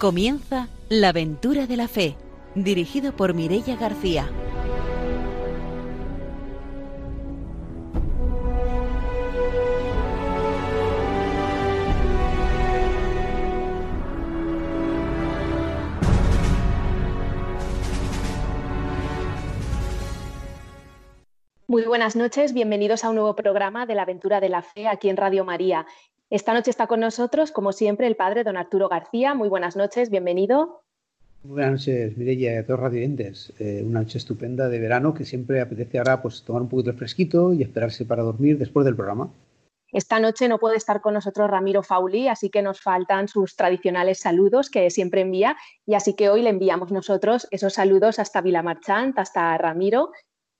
Comienza La aventura de la fe, dirigido por Mirella García. Muy buenas noches, bienvenidos a un nuevo programa de la aventura de la fe aquí en Radio María. Esta noche está con nosotros, como siempre, el padre don Arturo García. Muy buenas noches, bienvenido. Muy buenas noches, Mireia y a todos radiantes. Eh, una noche estupenda de verano que siempre apetece ahora pues, tomar un poquito de fresquito y esperarse para dormir después del programa. Esta noche no puede estar con nosotros Ramiro Fauli, así que nos faltan sus tradicionales saludos que siempre envía y así que hoy le enviamos nosotros esos saludos hasta Vilamarchant, hasta Ramiro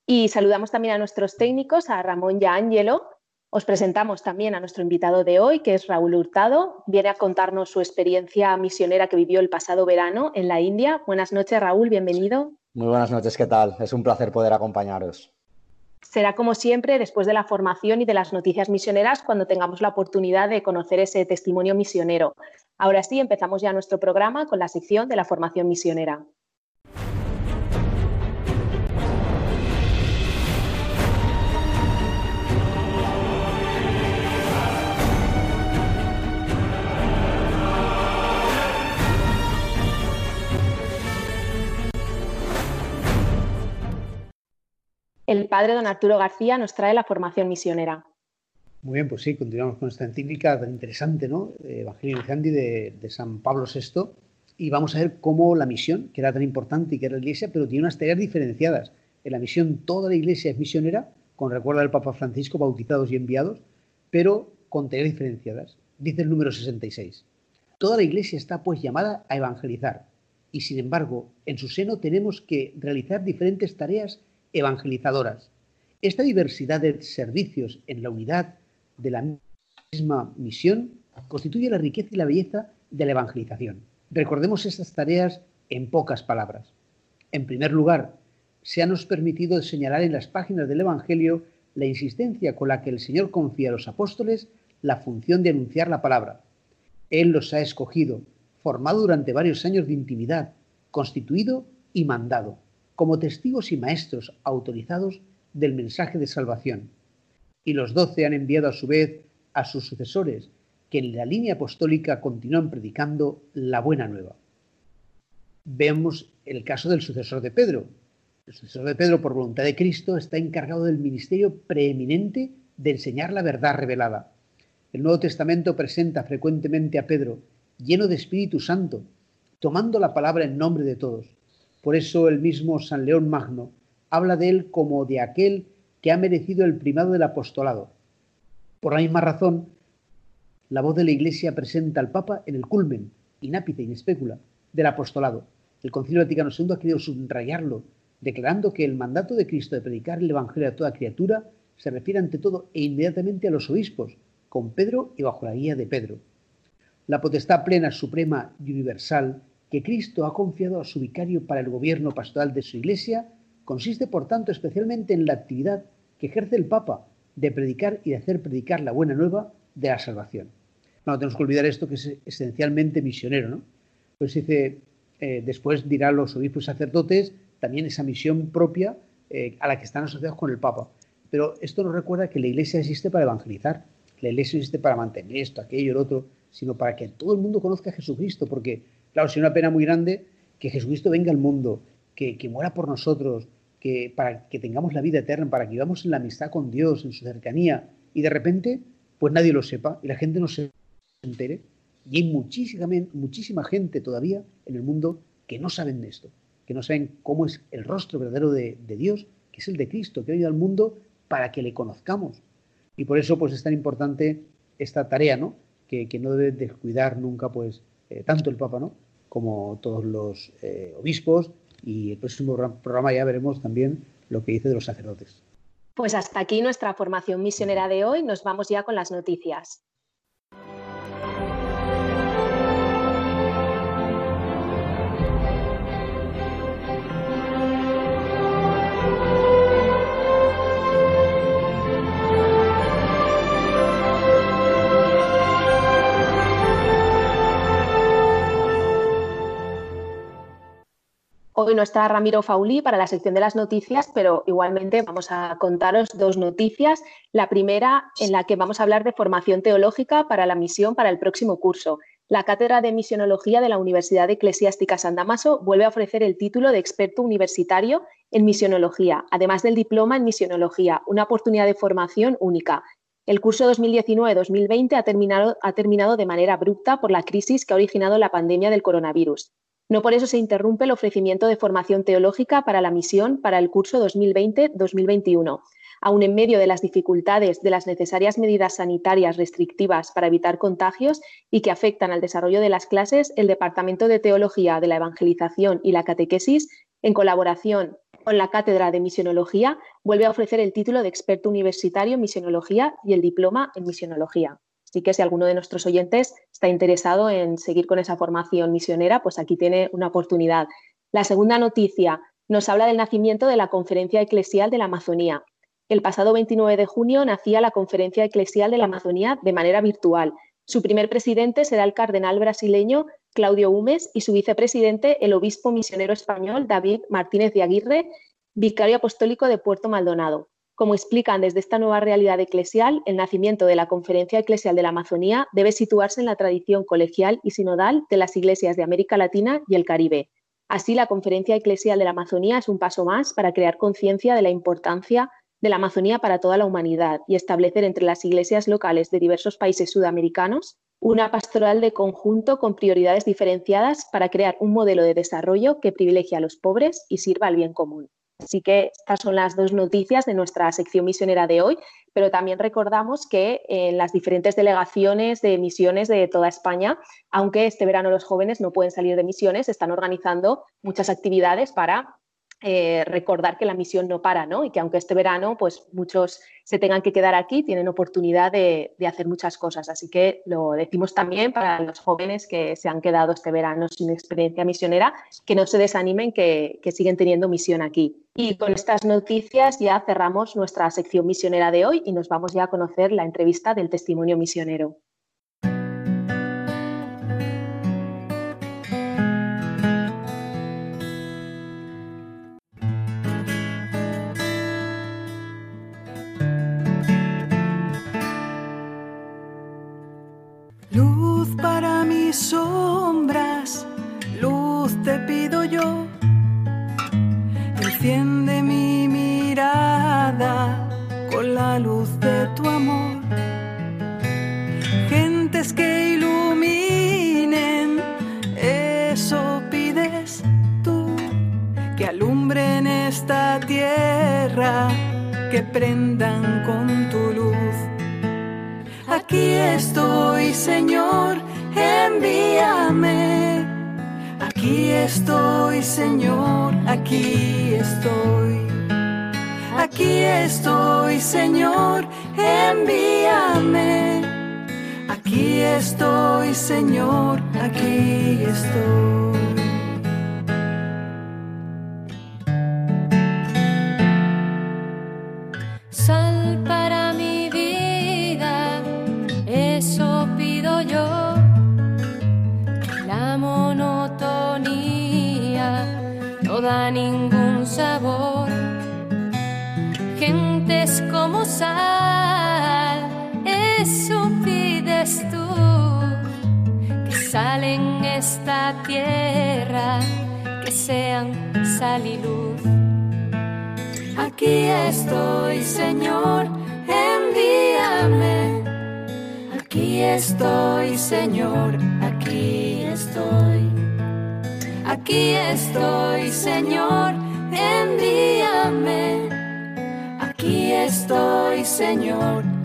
y saludamos también a nuestros técnicos, a Ramón y a Ángelo os presentamos también a nuestro invitado de hoy, que es Raúl Hurtado. Viene a contarnos su experiencia misionera que vivió el pasado verano en la India. Buenas noches, Raúl, bienvenido. Muy buenas noches, ¿qué tal? Es un placer poder acompañaros. Será como siempre después de la formación y de las noticias misioneras cuando tengamos la oportunidad de conocer ese testimonio misionero. Ahora sí, empezamos ya nuestro programa con la sección de la formación misionera. El padre don Arturo García nos trae la formación misionera. Muy bien, pues sí, continuamos con esta encíclica tan interesante, ¿no? Evangelio de, de San Pablo VI. Y vamos a ver cómo la misión, que era tan importante y que era la iglesia, pero tiene unas tareas diferenciadas. En la misión toda la iglesia es misionera, con recuerdo del Papa Francisco, bautizados y enviados, pero con tareas diferenciadas. Dice el número 66. Toda la iglesia está pues llamada a evangelizar y sin embargo en su seno tenemos que realizar diferentes tareas evangelizadoras. Esta diversidad de servicios en la unidad de la misma misión constituye la riqueza y la belleza de la evangelización. Recordemos estas tareas en pocas palabras. En primer lugar, se ha nos permitido señalar en las páginas del Evangelio la insistencia con la que el Señor confía a los apóstoles la función de anunciar la palabra. Él los ha escogido, formado durante varios años de intimidad, constituido y mandado como testigos y maestros autorizados del mensaje de salvación. Y los doce han enviado a su vez a sus sucesores, que en la línea apostólica continúan predicando la buena nueva. Vemos el caso del sucesor de Pedro. El sucesor de Pedro, por voluntad de Cristo, está encargado del ministerio preeminente de enseñar la verdad revelada. El Nuevo Testamento presenta frecuentemente a Pedro, lleno de Espíritu Santo, tomando la palabra en nombre de todos. Por eso el mismo San León Magno habla de él como de aquel que ha merecido el primado del apostolado. Por la misma razón, la voz de la Iglesia presenta al Papa en el culmen, inápice, inespecula, del apostolado. El Concilio Vaticano II ha querido subrayarlo, declarando que el mandato de Cristo de predicar el Evangelio a toda criatura se refiere ante todo e inmediatamente a los obispos, con Pedro y bajo la guía de Pedro. La potestad plena, suprema y universal que Cristo ha confiado a su vicario para el gobierno pastoral de su iglesia consiste, por tanto, especialmente en la actividad que ejerce el Papa de predicar y de hacer predicar la buena nueva de la salvación. No tenemos que olvidar esto que es esencialmente misionero, ¿no? Pues dice, eh, después dirá los obispos sacerdotes también esa misión propia eh, a la que están asociados con el Papa. Pero esto nos recuerda que la iglesia existe para evangelizar, la iglesia existe para mantener esto, aquello, el otro, sino para que todo el mundo conozca a Jesucristo, porque Claro, sería una pena muy grande que Jesucristo venga al mundo, que, muera por nosotros, que para que tengamos la vida eterna, para que vivamos en la amistad con Dios, en su cercanía, y de repente, pues nadie lo sepa y la gente no se entere. Y hay muchísima, muchísima gente todavía en el mundo que no saben de esto, que no saben cómo es el rostro verdadero de, Dios, que es el de Cristo, que ha venido al mundo para que le conozcamos. Y por eso, pues es tan importante esta tarea, ¿no? Que, que no debe descuidar nunca, pues, eh, tanto el Papa ¿no? como todos los eh, obispos y el próximo programa ya veremos también lo que dice de los sacerdotes. Pues hasta aquí nuestra formación misionera de hoy. Nos vamos ya con las noticias. Hoy no está Ramiro Fauli para la sección de las noticias, pero igualmente vamos a contaros dos noticias. La primera, en la que vamos a hablar de formación teológica para la misión para el próximo curso. La Cátedra de Misionología de la Universidad Eclesiástica San Damaso vuelve a ofrecer el título de experto universitario en misionología, además del diploma en misionología, una oportunidad de formación única. El curso 2019-2020 ha terminado, ha terminado de manera abrupta por la crisis que ha originado la pandemia del coronavirus. No por eso se interrumpe el ofrecimiento de formación teológica para la misión para el curso 2020-2021. Aún en medio de las dificultades de las necesarias medidas sanitarias restrictivas para evitar contagios y que afectan al desarrollo de las clases, el Departamento de Teología de la Evangelización y la Catequesis, en colaboración con la Cátedra de Misionología, vuelve a ofrecer el título de experto universitario en misionología y el diploma en misionología. Así que si alguno de nuestros oyentes está interesado en seguir con esa formación misionera, pues aquí tiene una oportunidad. La segunda noticia nos habla del nacimiento de la Conferencia Eclesial de la Amazonía. El pasado 29 de junio nacía la Conferencia Eclesial de la Amazonía de manera virtual. Su primer presidente será el cardenal brasileño Claudio Humes y su vicepresidente el obispo misionero español David Martínez de Aguirre, vicario apostólico de Puerto Maldonado. Como explican desde esta nueva realidad eclesial, el nacimiento de la Conferencia Eclesial de la Amazonía debe situarse en la tradición colegial y sinodal de las iglesias de América Latina y el Caribe. Así, la Conferencia Eclesial de la Amazonía es un paso más para crear conciencia de la importancia de la Amazonía para toda la humanidad y establecer entre las iglesias locales de diversos países sudamericanos una pastoral de conjunto con prioridades diferenciadas para crear un modelo de desarrollo que privilegie a los pobres y sirva al bien común. Así que estas son las dos noticias de nuestra sección misionera de hoy, pero también recordamos que en las diferentes delegaciones de misiones de toda España, aunque este verano los jóvenes no pueden salir de misiones, están organizando muchas actividades para eh, recordar que la misión no para, ¿no? Y que aunque este verano, pues muchos se tengan que quedar aquí, tienen oportunidad de, hacer muchas cosas. Así que lo decimos también para los jóvenes que se han quedado este verano sin experiencia misionera, que no se desanimen, que, que siguen teniendo misión aquí. Y con estas noticias ya cerramos nuestra sección misionera de hoy y nos vamos ya a conocer la entrevista del testimonio misionero.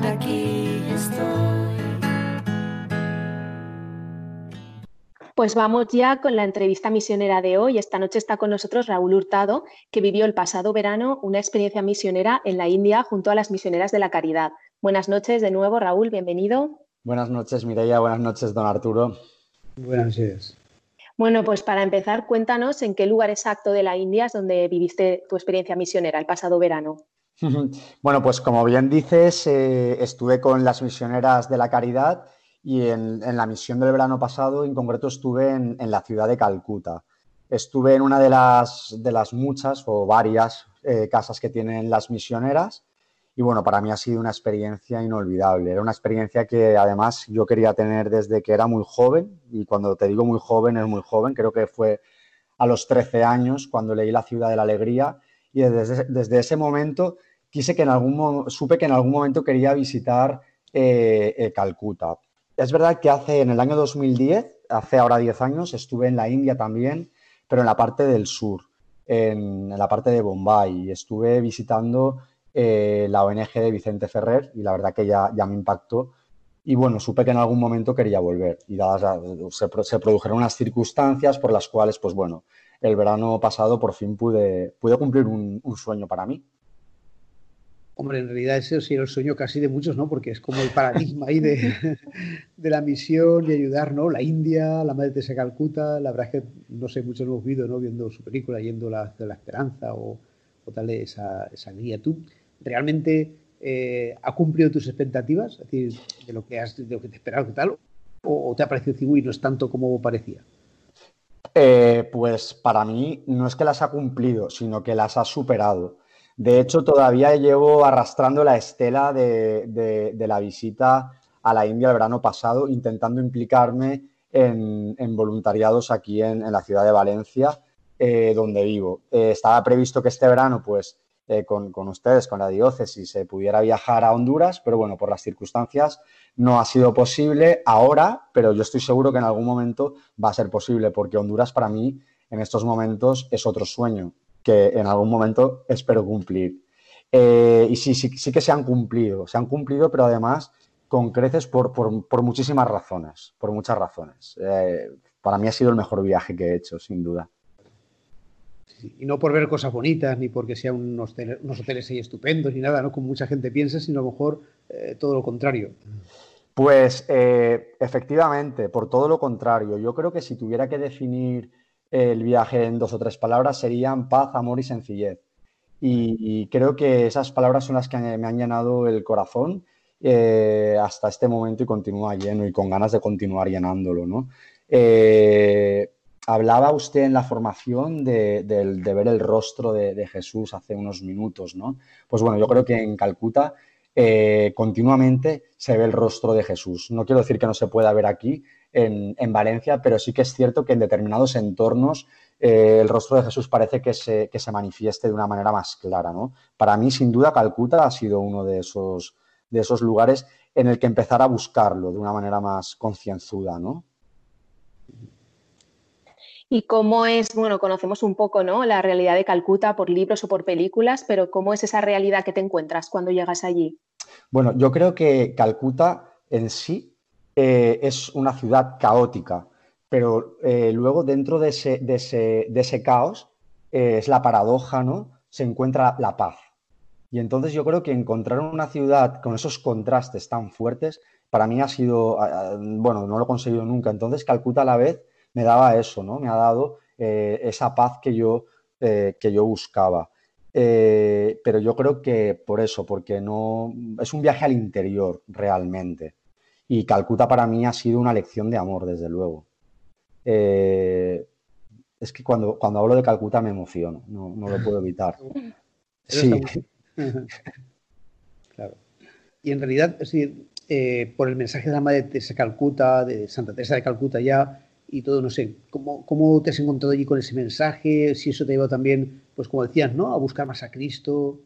Aquí estoy. Pues vamos ya con la entrevista misionera de hoy. Esta noche está con nosotros Raúl Hurtado, que vivió el pasado verano una experiencia misionera en la India junto a las misioneras de la caridad. Buenas noches de nuevo, Raúl, bienvenido. Buenas noches, Mireia. Buenas noches, don Arturo. Buenas noches. Bueno, pues para empezar, cuéntanos en qué lugar exacto de la India es donde viviste tu experiencia misionera el pasado verano. Bueno, pues como bien dices, eh, estuve con las misioneras de la caridad y en, la misión del verano pasado, en concreto, estuve en, la ciudad de Calcuta. estuve en una de las, muchas o varias eh, casas que tienen las misioneras y bueno, para mí ha sido una experiencia inolvidable. Era una experiencia que además yo quería tener desde que era muy joven y cuando te digo muy joven es muy joven, creo que fue a los 13 años cuando leí La ciudad de la alegría y desde ese momento quise que en algún supe que en algún momento quería visitar eh, eh, Calcuta. Es verdad que hace en el año 2010, hace ahora 10 años, estuve en la India también, pero en la parte del sur, en, la parte de Bombay. Estuve visitando eh, la ONG de Vicente Ferrer y la verdad que ya, ya me impactó. Y bueno, supe que en algún momento quería volver y dadas se, produjeron unas circunstancias por las cuales, pues bueno, el verano pasado por fin pude, pude cumplir un sueño para mí. Hombre, en realidad ese sí era el sueño casi de muchos, ¿no? Porque es como el paradigma ahí de, de la misión y ayudar, ¿no? La India, la Madre Teresa Calcuta, la verdad es que no sé, muchos hemos visto, ¿no? Viendo su película, yendo la, de la esperanza o, o tal, esa, esa guía. ¿Tú realmente eh, ha cumplido tus expectativas? Es decir, de lo que, has, de lo que te esperabas, tal, o, o, te ha parecido decir, uy, no es tanto como parecía? Eh, pues para mí no es que las ha cumplido, sino que las ha superado. De hecho, todavía llevo arrastrando la estela de, la visita a la India el verano pasado, intentando implicarme en, voluntariados aquí en, en, la ciudad de Valencia, eh, donde vivo. Eh, estaba previsto que este verano, pues, eh, con, con, ustedes, con la diócesis, se pudiera viajar a Honduras, pero bueno, por las circunstancias no ha sido posible ahora, pero yo estoy seguro que en algún momento va a ser posible, porque Honduras para mí en estos momentos es otro sueño que en algún momento espero cumplir. Eh, y sí, sí, sí, que se han cumplido, se han cumplido, pero además con creces por, por, por muchísimas razones, por muchas razones. Eh, para mí ha sido el mejor viaje que he hecho, sin duda y no por ver cosas bonitas, ni porque sean unos, hoteles, unos hoteles ahí estupendos, ni nada, ¿no? Como mucha gente piensa, sino a lo mejor eh, todo lo contrario. Pues efectivamente, por todo lo contrario. Yo creo que si tuviera que definir el viaje en dos o tres palabras serían paz, amor y sencillez. Y, creo que esas palabras son las que me han llenado el corazón eh, hasta este momento y continúa lleno y con ganas de continuar llenándolo, ¿no? Eh, hablaba usted en la formación de, ver el rostro de, de, Jesús hace unos minutos, ¿no? Pues bueno, yo creo que en Calcuta eh, continuamente se ve el rostro de Jesús. No quiero decir que no se pueda ver aquí en, en Valencia, pero sí que es cierto que en determinados entornos eh, el rostro de Jesús parece que se, que se, manifieste de una manera más clara, ¿no? Para mí, sin duda, Calcuta ha sido uno de esos, de esos lugares en el que empezar a buscarlo de una manera más concienzuda, ¿no? y cómo es, bueno, conocemos un poco, ¿no? La realidad de Calcuta por libros o por películas, pero ¿cómo es esa realidad que te encuentras cuando llegas allí? Bueno, yo creo que Calcuta en sí eh, es una ciudad caótica, pero eh, luego dentro de ese, de ese, de ese caos eh, es la paradoja, ¿no? Se encuentra la paz. Y entonces yo creo que encontrar una ciudad con esos contrastes tan fuertes, para mí ha sido, bueno, no lo he conseguido nunca. Entonces Calcuta a la vez me daba eso, ¿no? Me ha dado esa paz que yo, que yo buscaba. Pero yo creo que por eso, porque no es un viaje al interior realmente. Y Calcuta para mí ha sido una lección de amor, desde luego. Eh, es que cuando, cuando hablo de Calcuta me emociono, no, no lo puedo evitar. Sí. claro. Y en realidad, es decir, eh, por el mensaje de la Madre Teresa de Calcuta, de Santa Teresa de Calcuta ya, y todo, no sé, ¿cómo, ¿cómo, te has encontrado allí con ese mensaje? Si eso te lleva también, pues como decías, ¿no? A buscar más a Cristo.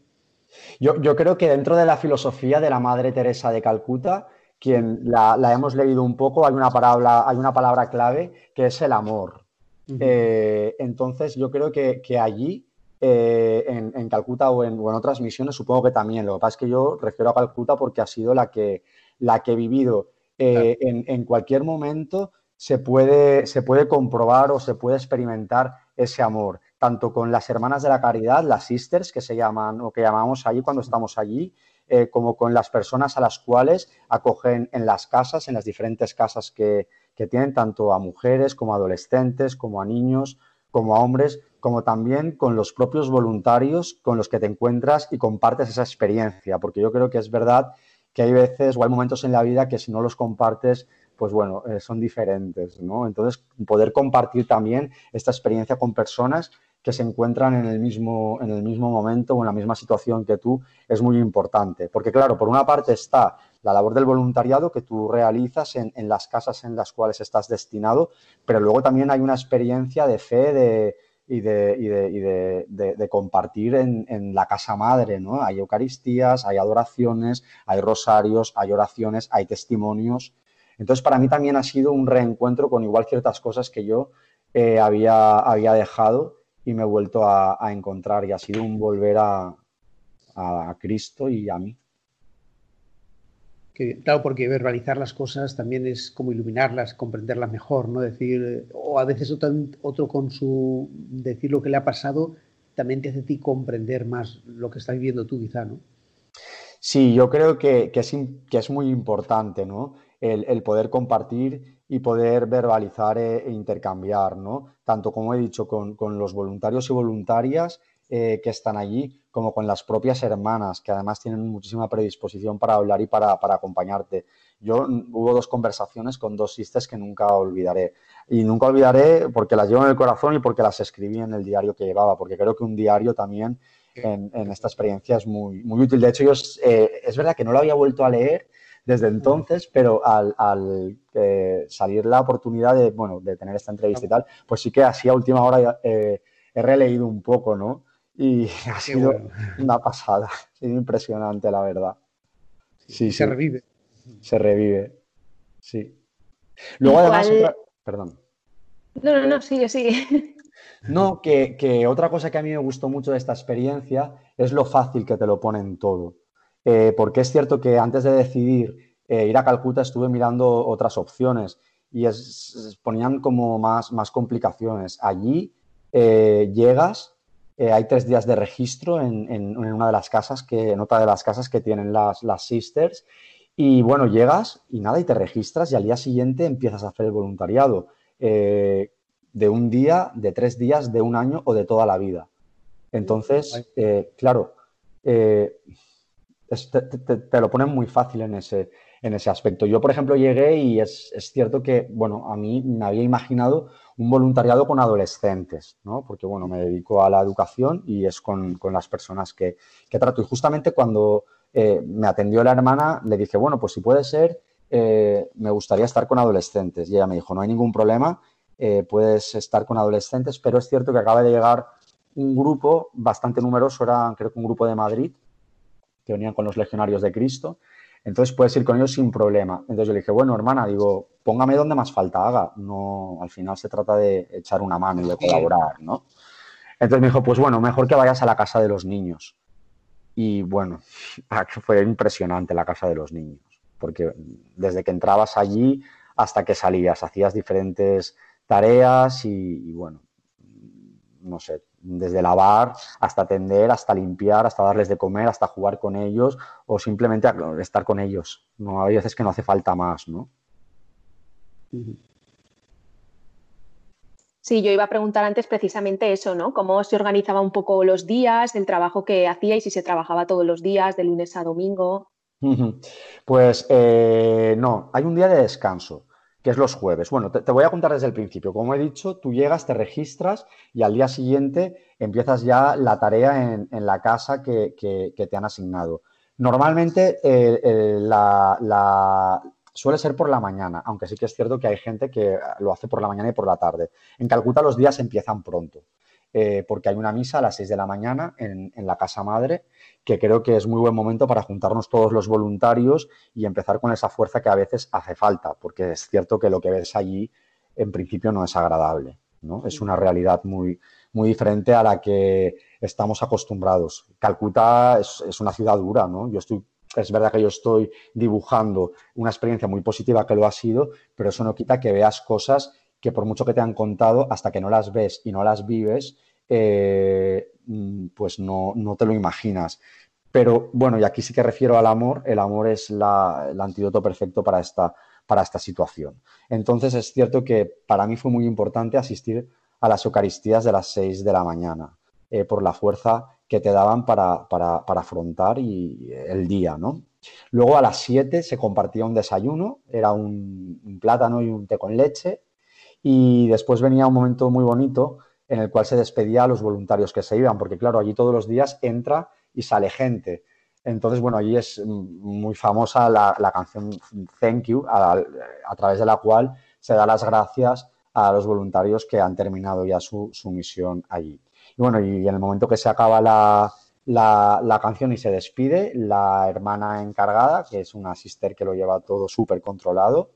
Yo, yo creo que dentro de la filosofía de la Madre Teresa de Calcuta, quien la, la hemos leído un poco, hay una, palabra, hay una palabra clave que es el amor. Uh -huh. eh, entonces yo creo que, que allí, eh, en, en, Calcuta o en, o en, otras misiones, supongo que también. Lo que pasa es que yo refiero a Calcuta porque ha sido la que, la que he vivido. Eh, claro. en, en cualquier momento se puede, se puede comprobar o se puede experimentar ese amor, tanto con las hermanas de la caridad, las sisters que se llaman o que llamamos allí cuando estamos allí, eh, como con las personas a las cuales acogen en las casas, en las diferentes casas que, que tienen, tanto a mujeres como a adolescentes, como a niños, como a hombres, como también con los propios voluntarios con los que te encuentras y compartes esa experiencia, porque yo creo que es verdad que hay veces o hay momentos en la vida que si no los compartes pues bueno, eh, son diferentes, ¿no? Entonces, poder compartir también esta experiencia con personas que se encuentran en el mismo, en el mismo momento o en la misma situación que tú es muy importante. Porque claro, por una parte está la labor del voluntariado que tú realizas en, las casas en las cuales estás destinado, pero luego también hay una experiencia de fe de, y, de, de, compartir en, en, la casa madre, ¿no? Hay Eucaristías, hay adoraciones, hay rosarios, hay oraciones, hay testimonios. Entonces, para mí también ha sido un reencuentro con igual ciertas cosas que yo eh, había, había dejado y me he vuelto a, encontrar y ha sido un volver a, a Cristo y a mí. claro, porque verbalizar las cosas también es como iluminarlas, comprenderlas mejor, ¿no? Decir, o a veces otro, otro con su decir lo que le ha pasado también te hace a ti comprender más lo que estás viviendo tú, quizá, ¿no? Sí, yo creo que, que, es, que es, muy importante, ¿no? El, el, poder compartir y poder verbalizar e, e, intercambiar, ¿no? Tanto como he dicho con, con los voluntarios y voluntarias eh, que están allí, como con las propias hermanas, que además tienen muchísima predisposición para hablar y para, para acompañarte. Yo hubo dos conversaciones con dos sisters que nunca olvidaré. Y nunca olvidaré porque las llevo en el corazón y porque las escribí en el diario que llevaba, porque creo que un diario también en, en esta experiencia es muy, muy útil. De hecho, yo, eh, es verdad que no lo había vuelto a leer desde entonces, pero al, eh, salir la oportunidad de, bueno, de tener esta entrevista y tal, pues sí que así a última hora eh, he releído un poco, ¿no? Y ha sido una pasada, ha sido impresionante, la verdad. Sí, se revive. Se revive, sí. Luego además, perdón. No, no, no, sigue, sigue. No, que, que, otra cosa que a mí me gustó mucho de esta experiencia es lo fácil que te lo ponen todo. Eh, porque es cierto que antes de decidir eh, ir a Calcuta estuve mirando otras opciones y ponían como más, más complicaciones. Allí eh, llegas, hay tres días de registro en, una de las casas, que, en otra de las casas que tienen las, las sisters y bueno, llegas y nada, y te registras y al día siguiente empiezas a hacer el voluntariado. de un día, de tres días, de un año o de toda la vida. Entonces, claro, te, lo ponen muy fácil en ese, en ese aspecto. Yo, por ejemplo, llegué y es, cierto que, bueno, a mí me había imaginado un voluntariado con adolescentes, ¿no? Porque, bueno, me dedico a la educación y es con, las personas que, trato. Y justamente cuando eh, me atendió la hermana, le dije, bueno, pues si puede ser, eh, me gustaría estar con adolescentes. Y ella me dijo, no hay ningún problema, eh, puedes estar con adolescentes, pero es cierto que acaba de llegar un grupo bastante numeroso, era creo que un grupo de Madrid, que venían con los legionarios de Cristo. Entonces puedes ir con ellos sin problema. Entonces yo le dije, bueno, hermana, digo, póngame donde más falta haga. No, al final se trata de echar una mano y de colaborar, ¿no? Entonces me dijo, pues bueno, mejor que vayas a la casa de los niños. Y bueno, fue impresionante la casa de los niños, porque desde que entrabas allí hasta que salías, hacías diferentes tareas y, y bueno, no sé, desde lavar hasta atender, hasta limpiar, hasta darles de comer, hasta jugar con ellos o simplemente estar con ellos. ¿no? Hay veces que no hace falta más, ¿no? Sí, yo iba a preguntar antes precisamente eso, ¿no? Cómo se organizaba un poco los días, el trabajo que hacía y si se trabajaba todos los días, de lunes a domingo. Pues eh, no, hay un día de descanso que es los jueves. Bueno, te, voy a contar desde el principio. Como he dicho, tú llegas, te registras y al día siguiente empiezas ya la tarea en, la casa que, te han asignado. Normalmente la, suele ser por la mañana, aunque sí que es cierto que hay gente que lo hace por la mañana y por la tarde. En Calcuta los días empiezan pronto. Eh, porque hay una misa a las 6 de la mañana en, la casa madre, que creo que es muy buen momento para juntarnos todos los voluntarios y empezar con esa fuerza que a veces hace falta, porque es cierto que lo que ves allí en principio no es agradable, ¿no? Es una realidad muy, muy diferente a la que estamos acostumbrados. Calcuta es, una ciudad dura, ¿no? Yo estoy es verdad que yo estoy dibujando una experiencia muy positiva que lo ha sido, pero eso no quita que veas cosas que por mucho que te han contado, hasta que no las ves y no las vives, eh, pues no, te lo imaginas. Pero bueno, y aquí sí que refiero al amor, el amor es el antídoto perfecto para esta, para esta situación. Entonces es cierto que para mí fue muy importante asistir a las Eucaristías de las 6 de la mañana, eh, por la fuerza que te daban para, para, afrontar y, el día, ¿no? Luego a las 7 se compartía un desayuno, era un plátano y un té con leche. Y después venía un momento muy bonito en el cual se despedía a los voluntarios que se iban, porque claro, allí todos los días entra y sale gente. Entonces, bueno, allí es muy famosa la, canción Thank You, a, través de la cual se da las gracias a los voluntarios que han terminado ya su, misión allí. Y bueno, y en el momento que se acaba la, la, canción y se despide, la hermana encargada, que es una sister que lo lleva todo súper controlado,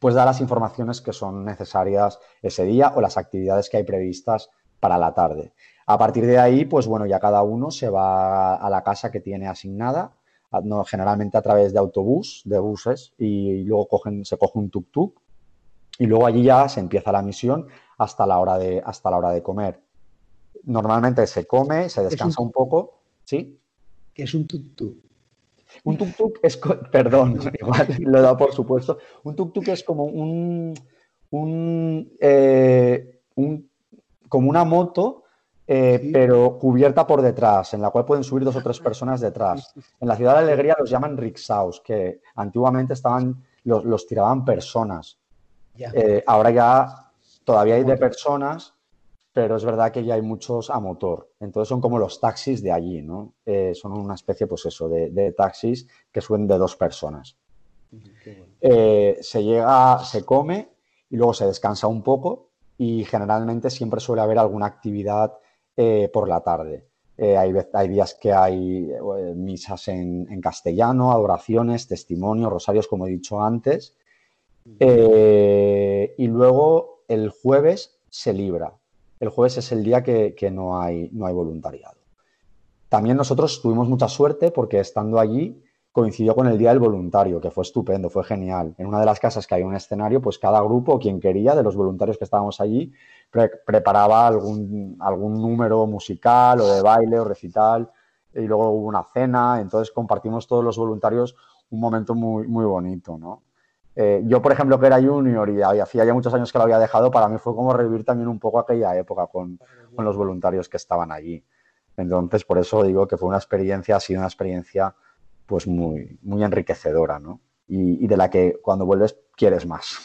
pues da las informaciones que son necesarias ese día o las actividades que hay previstas para la tarde. A partir de ahí, pues bueno, ya cada uno se va a la casa que tiene asignada, generalmente a través de autobús, de buses, y luego cogen, se coge un tuk-tuk y luego allí ya se empieza la misión hasta la hora de, hasta la hora de comer. Normalmente se come, se descansa un... poco, ¿sí? ¿Qué es un tuk-tuk? Un tuk-tuk es, perdón, igual lo he dado por supuesto, un tuk-tuk es como un, un, eh, un, como una moto eh, pero cubierta por detrás, en la cual pueden subir dos o tres personas detrás. En la ciudad de Alegría los llaman rickshaws, que antiguamente estaban, los, tiraban personas. Eh, ahora ya todavía hay de personas, pero es verdad que ya hay muchos a motor. Entonces son como los taxis de allí, ¿no? Eh, son una especie, pues eso, de, taxis que suben de dos personas. se llega, se come y luego se descansa un poco y generalmente siempre suele haber alguna actividad eh, por la tarde. Eh, hay, hay, días que hay eh, misas en, castellano, adoraciones, testimonios, rosarios, como he dicho antes. y luego el jueves se libra. El jueves es el día que, no, hay, voluntariado. También nosotros tuvimos mucha suerte porque estando allí coincidió con el Día del Voluntario, que fue estupendo, fue genial. En una de las casas que había un escenario, pues cada grupo, quien quería, de los voluntarios que estábamos allí, preparaba algún, número musical o de baile o recital y luego hubo una cena, entonces compartimos todos los voluntarios un momento muy bonito, ¿no? Eh, yo, por ejemplo, que era junior y hacía ya muchos años que lo había dejado, para mí fue como revivir también un poco aquella época con, con los voluntarios que estaban allí. Entonces, por eso digo que fue una experiencia, ha sido una experiencia pues muy, muy enriquecedora, ¿no? Y, y de la que cuando vuelves quieres más.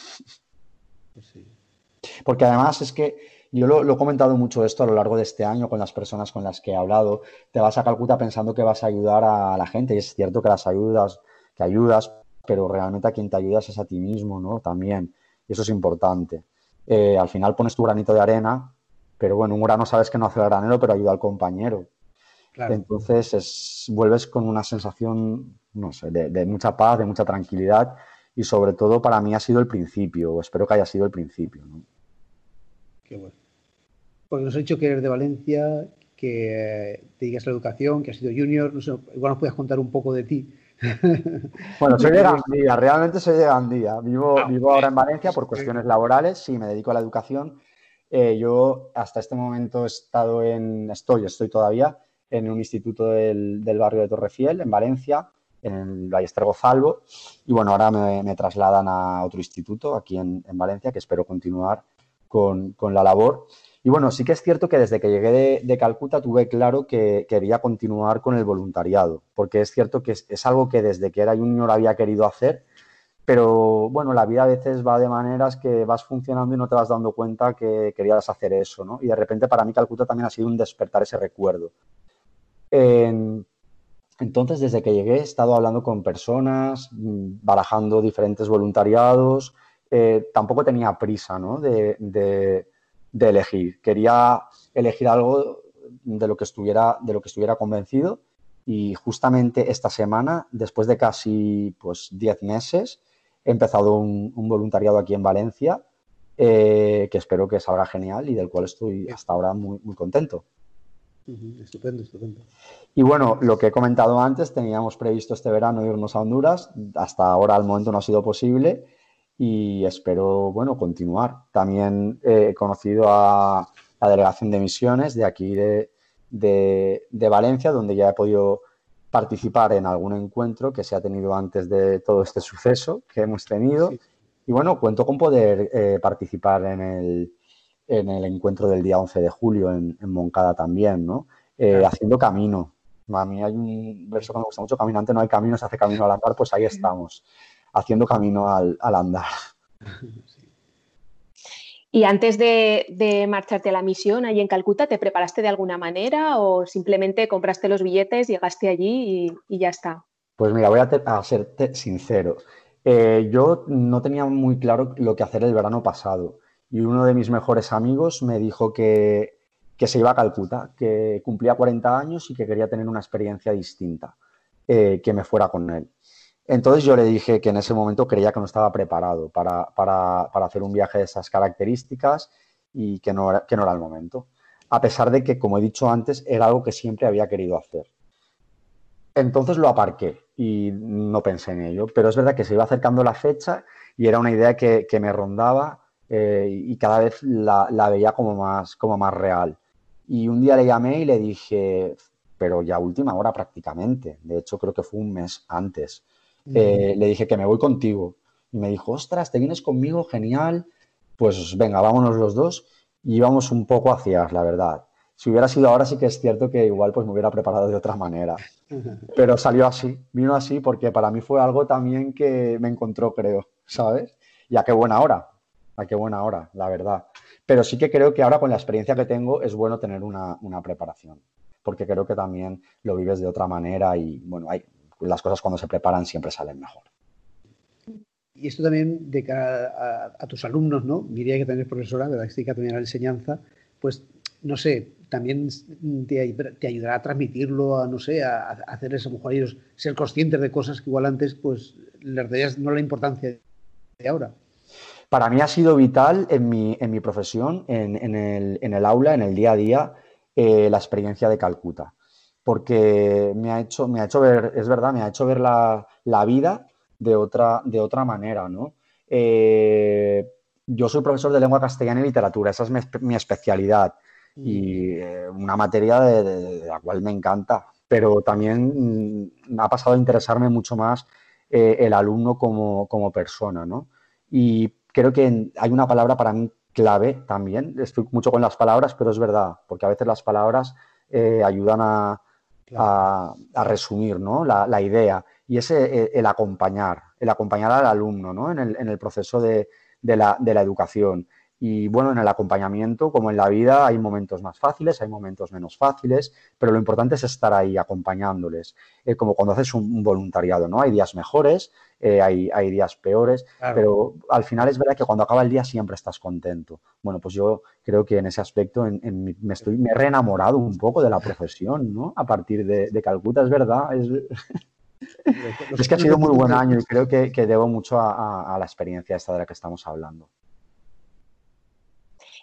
Sí. Porque además es que yo lo, he comentado mucho esto a lo largo de este año con las personas con las que he hablado. Te vas a Calcuta pensando que vas a ayudar a la gente y es cierto que las ayudas, que ayudas, pero realmente a quien te ayudas es a ti mismo, ¿no? También. Y eso es importante. Eh, al final pones tu granito de arena, pero bueno, un grano sabes que no hace el granero, pero ayuda al compañero. Entonces es, vuelves con una sensación, no sé, de, de mucha paz, de mucha tranquilidad y sobre todo para mí ha sido el principio, espero que haya sido el principio. ¿no? Qué bueno. Porque nos ha dicho que eres de Valencia, que te digas la educación, que has sido junior, no sé, igual nos puedes contar un poco de ti. Bueno, soy de Gandía, realmente soy de Gandía. Vivo, ah, vivo ahora en Valencia por cuestiones laborales, sí, me dedico a la educación. Eh, yo hasta este momento he estado en, estoy, estoy todavía en un instituto del, del barrio de Torrefiel, en Valencia, en el Ballester Gozalvo. Y bueno, ahora me, trasladan a otro instituto aquí en, Valencia, que espero continuar con, la labor. Y bueno, sí que es cierto que desde que llegué de, Calcuta tuve claro que quería continuar con el voluntariado, porque es cierto que es, algo que desde que era junior había querido hacer, pero bueno, la vida a veces va de maneras que vas funcionando y no te vas dando cuenta que querías hacer eso, ¿no? Y de repente para mí Calcuta también ha sido un despertar ese recuerdo. Entonces, desde que llegué he estado hablando con personas, mm, barajando diferentes voluntariados. Eh, tampoco tenía prisa ¿no? de, elegir. Quería elegir algo de lo que estuviera, de lo que estuviera convencido. Y justamente esta semana, después de casi pues, 10 meses, he empezado un, voluntariado aquí en Valencia, eh, que espero que salga genial y del cual estoy hasta ahora muy, muy contento. Estupendo, estupendo. Y bueno, lo que he comentado antes, teníamos previsto este verano irnos a Honduras. Hasta ahora, al momento, no ha sido posible y espero, bueno, continuar. También he conocido a la delegación de misiones de aquí de, Valencia, donde ya he podido participar en algún encuentro que se ha tenido antes de todo este suceso que hemos tenido. Y bueno, cuento con poder eh, participar en el, en el encuentro del día 11 de julio en, Moncada también, ¿no? Eh, haciendo camino. A mí hay un verso que me gusta mucho, caminante no hay camino, se hace camino al andar, pues ahí estamos, haciendo camino al, andar. Y antes de, marcharte a la misión ahí en Calcuta, ¿te preparaste de alguna manera o simplemente compraste los billetes, llegaste allí y, ya está? Pues mira, voy a, a ser sincero. Eh, yo no tenía muy claro lo que hacer el verano pasado y uno de mis mejores amigos me dijo que, se iba a Calcuta, que cumplía 40 años y que quería tener una experiencia distinta, eh, que me fuera con él. Entonces yo le dije que en ese momento creía que no estaba preparado para, hacer un viaje de esas características y que no, era, que no era el momento. A pesar de que, como he dicho antes, era algo que siempre había querido hacer. Entonces lo aparqué y no pensé en ello. Pero es verdad que se iba acercando la fecha y era una idea que, me rondaba eh, y cada vez la, veía como más, como más real. Y un día le llamé y le dije, pero ya última hora prácticamente, de hecho creo que fue un mes antes, eh, le dije que me voy contigo. Y me dijo, ostras, ¿te vienes conmigo? Genial. Pues venga, vámonos los dos. Y íbamos un poco hacia, la verdad. Si hubiera sido ahora sí que es cierto que igual pues me hubiera preparado de otra manera. Pero salió así, vino así porque para mí fue algo también que me encontró, creo, ¿sabes? Y a qué buena hora, a qué buena hora, la verdad. Pero sí que creo que ahora con la experiencia que tengo es bueno tener una, preparación, porque creo que también lo vives de otra manera y bueno, hay, las cosas cuando se preparan siempre salen mejor. Y esto también de cara a, tus alumnos, ¿no? Diría que también es profesora, ¿verdad? Que también la enseñanza, pues no sé, también te, ayudará a transmitirlo, a no sé, a, hacerles a lo mejor ellos ser conscientes de cosas que igual antes pues les darías no la importancia de ahora. Para mí ha sido vital en mi, en mi profesión, en, el, aula, en el día a día, eh, la experiencia de Calcuta. Porque me ha hecho, me ha hecho ver, es verdad, me ha hecho ver la, vida de otra, de otra manera, ¿no? Eh, yo soy profesor de lengua castellana y literatura, esa es mi especialidad y eh, una materia de, la cual me encanta, pero también mm, ha pasado a interesarme mucho más eh, el alumno como, como, persona, ¿no? Y creo que hay una palabra para mí clave también, estoy mucho con las palabras, pero es verdad, porque a veces las palabras eh, ayudan a, a, resumir ¿no? la, idea, y es el, acompañar, el acompañar al alumno ¿no? en, el, en el proceso de, de, la, de la educación. Y bueno, en el acompañamiento, como en la vida, hay momentos más fáciles, hay momentos menos fáciles, pero lo importante es estar ahí acompañándoles, como cuando haces un, voluntariado, ¿no? Hay días mejores, eh, hay, hay, días peores, pero al final es verdad que cuando acaba el día siempre estás contento. Bueno, pues yo creo que en ese aspecto me, estoy, me he reenamorado un poco de la profesión, ¿no? A partir de, Calcuta, es verdad. Es... es que ha sido muy buen año y creo que, debo mucho a, a la experiencia esta de la que estamos hablando.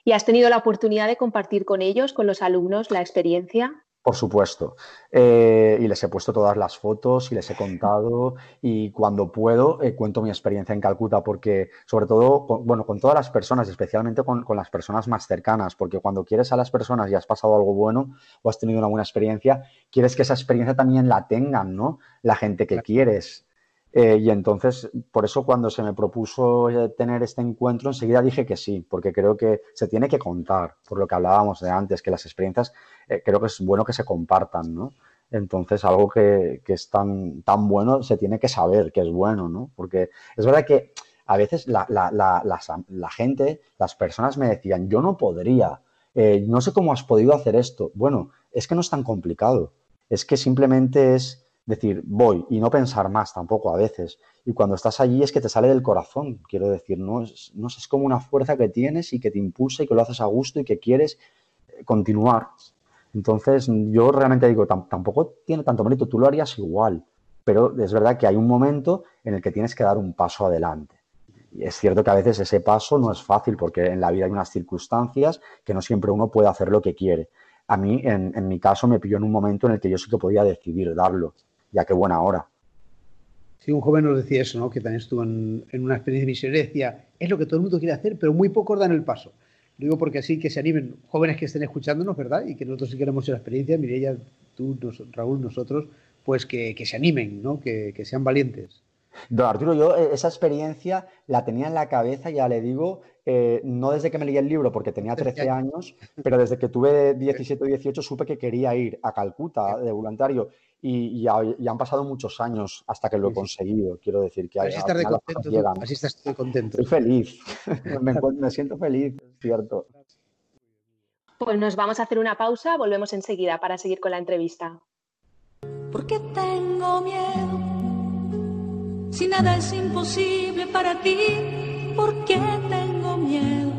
¿Y has tenido la oportunidad de compartir con ellos, con los alumnos, la experiencia? Por supuesto. Eh, y les he puesto todas las fotos y les he contado y cuando puedo eh, cuento mi experiencia en Calcuta porque sobre todo, con, bueno, con todas las personas, especialmente con, las personas más cercanas, porque cuando quieres a las personas y has pasado algo bueno o has tenido una buena experiencia, quieres que esa experiencia también la tengan, ¿no? La gente que quieres. Eh, y entonces, por eso cuando se me propuso eh, tener este encuentro, enseguida dije que sí, porque creo que se tiene que contar, por lo que hablábamos de antes, que las experiencias eh, creo que es bueno que se compartan, ¿no? Entonces, algo que, es tan, tan bueno se tiene que saber que es bueno, ¿no? Porque es verdad que a veces la, gente, las personas me decían, yo no podría, no sé cómo has podido hacer esto. Bueno, es que no es tan complicado, es que simplemente es decir, voy y no pensar más tampoco a veces. Y cuando estás allí es que te sale del corazón, quiero decir, no es, no es como una fuerza que tienes y que te impulsa y que lo haces a gusto y que quieres eh, continuar. Entonces, yo realmente digo, tampoco tiene tanto mérito, tú lo harías igual, pero es verdad que hay un momento en el que tienes que dar un paso adelante. Y es cierto que a veces ese paso no es fácil porque en la vida hay unas circunstancias que no siempre uno puede hacer lo que quiere. A mí, en, en mi caso, me pilló en un momento en el que yo sí que podía decidir darlo ya qué buena hora. Sí, un joven nos decía eso, ¿no? que también estuvo en, una experiencia misionera y decía, es lo que todo el mundo quiere hacer, pero muy pocos dan el paso. Lo digo porque así que se animen jóvenes que estén escuchándonos, ¿verdad? Y que nosotros sí queremos la experiencia, Mireia, tú, Raúl, nosotros, pues que, se animen, ¿no? Que, sean valientes. Don Arturo, yo eh, esa experiencia la tenía en la cabeza, ya le digo, eh, no desde que me leí el libro, porque tenía 13 años, pero desde que tuve 17 o 18 supe que quería ir a Calcuta de voluntario y, han pasado muchos años hasta que lo he conseguido. Quiero decir que así estás contento, así estás contento. Estoy feliz, me, me siento feliz, cierto. Pues nos vamos a hacer una pausa, volvemos enseguida para seguir con la entrevista. ¿Por qué tengo miedo? Si nada es imposible para ti, ¿por qué tengo miedo?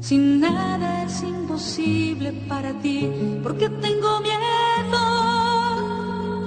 Si nada es imposible para ti, ¿por qué tengo miedo?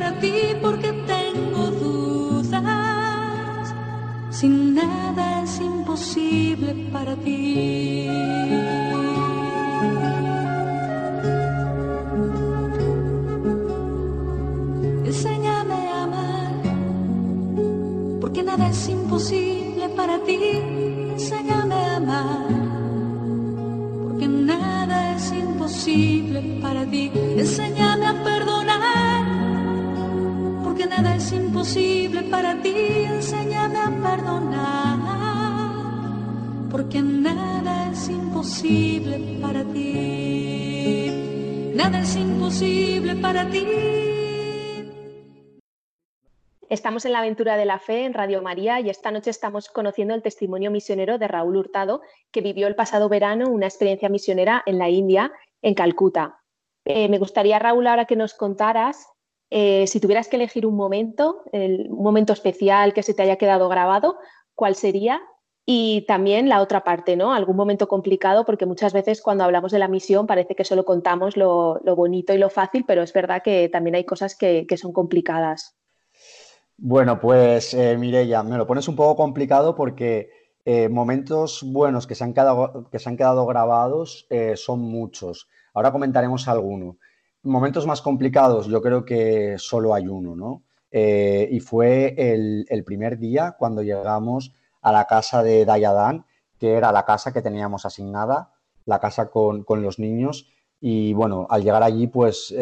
Para ti porque tengo dudas. Si nada es imposible para ti. Estamos en la aventura de la fe en Radio María y esta noche estamos conociendo el testimonio misionero de Raúl Hurtado, que vivió el pasado verano una experiencia misionera en la India, en Calcuta. Eh, me gustaría, Raúl, ahora que nos contaras, eh, si tuvieras que elegir un momento, un momento especial que se te haya quedado grabado, ¿cuál sería? Y también la otra parte, ¿no? Algún momento complicado, porque muchas veces cuando hablamos de la misión parece que solo contamos lo, bonito y lo fácil, pero es verdad que también hay cosas que son complicadas. Bueno, pues eh, Mireya, me lo pones un poco complicado porque eh, momentos buenos que se han quedado, que se han quedado grabados eh, son muchos. Ahora comentaremos alguno. Momentos más complicados, yo creo que solo hay uno, ¿no? y fue el, primer día cuando llegamos a la casa de Dayadan, que era la casa que teníamos asignada, la casa con, con los niños. Y bueno, al llegar allí, pues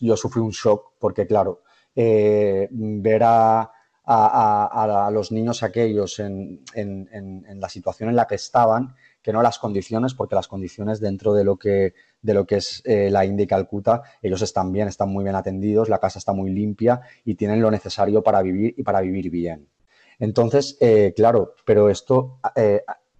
yo sufrí un shock porque, claro, eh, ver a, los niños aquellos en, la situación en la que estaban, que no las condiciones, porque las condiciones dentro de lo que, de lo que es eh, la India y Calcuta, ellos están bien, están muy bien atendidos, la casa está muy limpia y tienen lo necesario para vivir y para vivir bien. Entonces, eh, claro, pero esto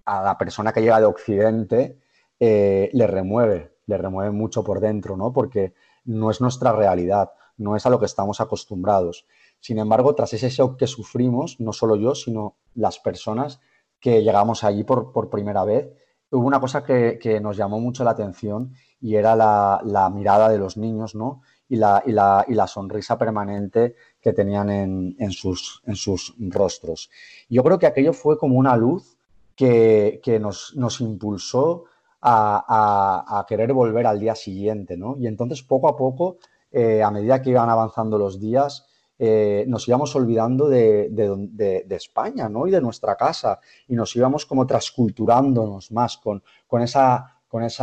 a la persona que llega de Occidente le remueve, le remueve mucho por dentro, ¿no? Porque no es nuestra realidad no es a lo que estamos acostumbrados. Sin embargo, tras ese shock que sufrimos, no solo yo, sino las personas que llegamos allí por, primera vez, hubo una cosa que, nos llamó mucho la atención y era la, mirada de los niños, ¿no? Y la, y la, sonrisa permanente que tenían en, sus, en, sus, rostros. Yo creo que aquello fue como una luz que, nos, nos, impulsó a, a, querer volver al día siguiente, ¿no? Y entonces, poco a poco, eh, a medida que iban avanzando los días, eh, nos íbamos olvidando de, España ¿no? y de nuestra casa y nos íbamos como transculturándonos más con, esa,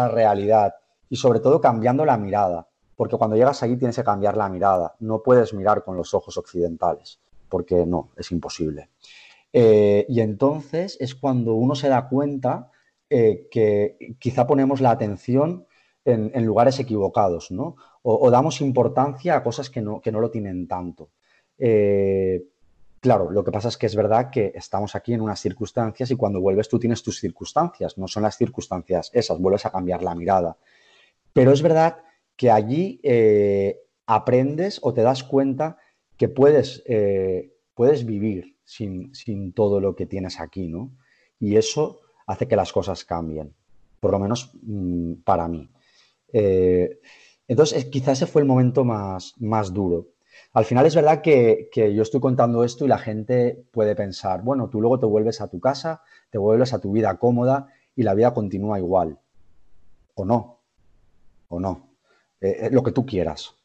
realidad y sobre todo cambiando la mirada, porque cuando llegas allí tienes que cambiar la mirada, no puedes mirar con los ojos occidentales, porque no, es imposible. Eh, y entonces es cuando uno se da cuenta que quizá ponemos la atención en, lugares equivocados, ¿no? O, damos importancia a cosas que no, que no lo tienen tanto. Eh, claro, lo que pasa es que es verdad que estamos aquí en unas circunstancias y cuando vuelves tú tienes tus circunstancias, no son las circunstancias esas, vuelves a cambiar la mirada. Pero es verdad que allí aprendes o te das cuenta que puedes, puedes vivir sin, sin, todo lo que tienes aquí, ¿no? Y eso hace que las cosas cambien, por lo menos mm, para mí. Eh, entonces, quizás ese fue el momento más, más duro. Al final es verdad que, que, yo estoy contando esto y la gente puede pensar, bueno, tú luego te vuelves a tu casa, te vuelves a tu vida cómoda y la vida continúa igual. O no, o no. Eh, eh, lo que tú quieras.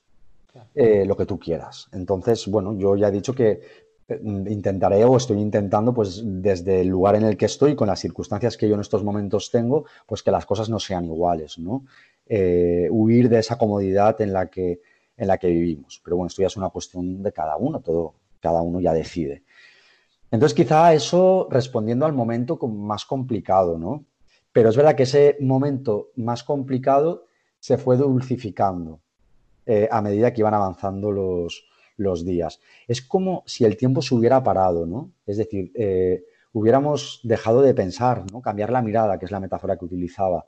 lo que tú quieras. Entonces, bueno, yo ya he dicho que intentaré o estoy intentando, pues desde el lugar en el que estoy, con las circunstancias que yo en estos momentos tengo, pues que las cosas no sean iguales, ¿no? Eh, huir de esa comodidad en la, que, en la que vivimos. Pero bueno, esto ya es una cuestión de cada uno, todo, cada uno ya decide. Entonces, quizá eso respondiendo al momento más complicado, ¿no? Pero es verdad que ese momento más complicado se fue dulcificando eh, a medida que iban avanzando los, los días. Es como si el tiempo se hubiera parado, ¿no? Es decir, eh, hubiéramos dejado de pensar, ¿no? Cambiar la mirada, que es la metáfora que utilizaba.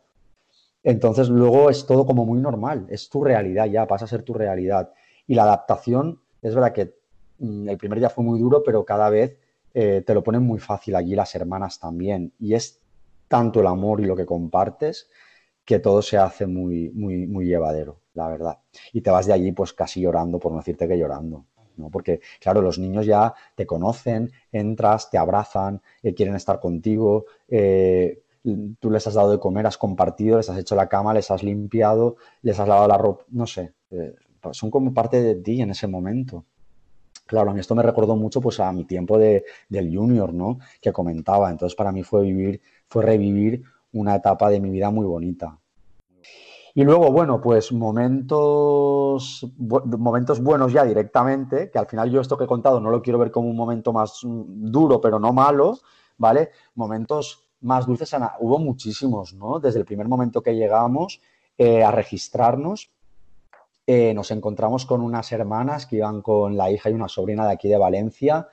Entonces luego es todo como muy normal, es tu realidad ya, pasa a ser tu realidad. Y la adaptación, es verdad que mm, el primer día fue muy duro, pero cada vez eh, te lo ponen muy fácil allí las hermanas también. Y es tanto el amor y lo que compartes que todo se hace muy, muy, muy llevadero, la verdad. Y te vas de allí pues casi llorando, por no decirte que llorando. ¿no? Porque, claro, los niños ya te conocen, entras, te abrazan, eh, quieren estar contigo, eh, tú les has dado de comer, has compartido, les has hecho la cama, les has limpiado, les has lavado la ropa, no sé, eh, son como parte de ti en ese momento. Claro, a mí esto me recordó mucho pues a mi tiempo de, del junior, ¿no? Que comentaba. Entonces para mí fue vivir, fue revivir una etapa de mi vida muy bonita. Y luego, bueno, pues momentos, momentos buenos ya directamente, que al final yo esto que he contado no lo quiero ver como un momento más mm, duro, pero no malo, ¿vale? Momentos más dulces, hubo muchísimos, ¿no? Desde el primer momento que llegamos eh, a registrarnos, eh, nos encontramos con unas hermanas que iban con la hija y una sobrina de aquí de Valencia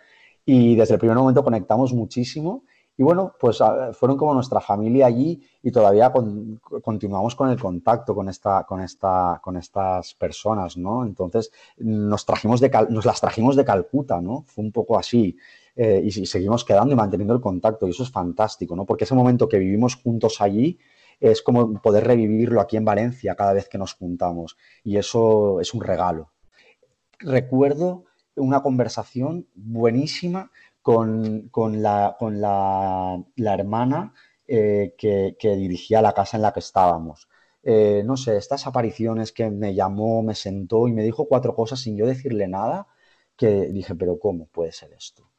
y desde el primer momento conectamos muchísimo y bueno, pues fueron como nuestra familia allí y todavía continuamos con el contacto con, esta, con, esta, con estas personas, ¿no? Entonces nos, trajimos de nos las trajimos de Calcuta, ¿no? Fue un poco así. Eh, y, seguimos quedando y manteniendo el contacto y eso es fantástico, ¿no? Porque ese momento que vivimos juntos allí es como poder revivirlo aquí en Valencia cada vez que nos juntamos y eso es un regalo. Recuerdo una conversación buenísima con, la, con la, hermana eh, que, dirigía la casa en la que estábamos. Eh, no sé, estas apariciones que me llamó, me sentó y me dijo cuatro cosas sin yo decirle nada, que dije, pero ¿cómo puede ser esto?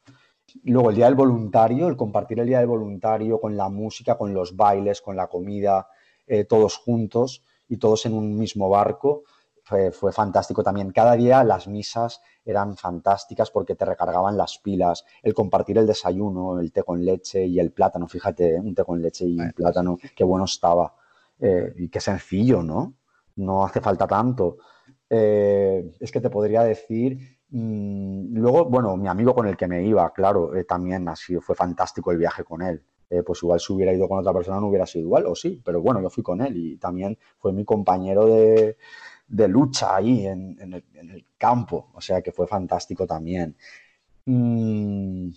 Luego el día del voluntario, el compartir el día del voluntario con la música, con los bailes, con la comida, eh, todos juntos y todos en un mismo barco, fue, fantástico también. Cada día las misas eran fantásticas porque te recargaban las pilas, el compartir el desayuno, el té con leche y el plátano, fíjate, ¿eh? un té con leche y un plátano, qué bueno estaba. Eh, y qué sencillo, ¿no? No hace falta tanto. Eh, es que te podría decir, luego, bueno, mi amigo con el que me iba, claro, también ha fue fantástico el viaje con él. pues igual si hubiera ido con otra persona no hubiera sido igual, o sí, pero bueno, yo fui con él y también fue mi compañero de, de lucha ahí en, el, campo, o sea que fue fantástico también. Mm,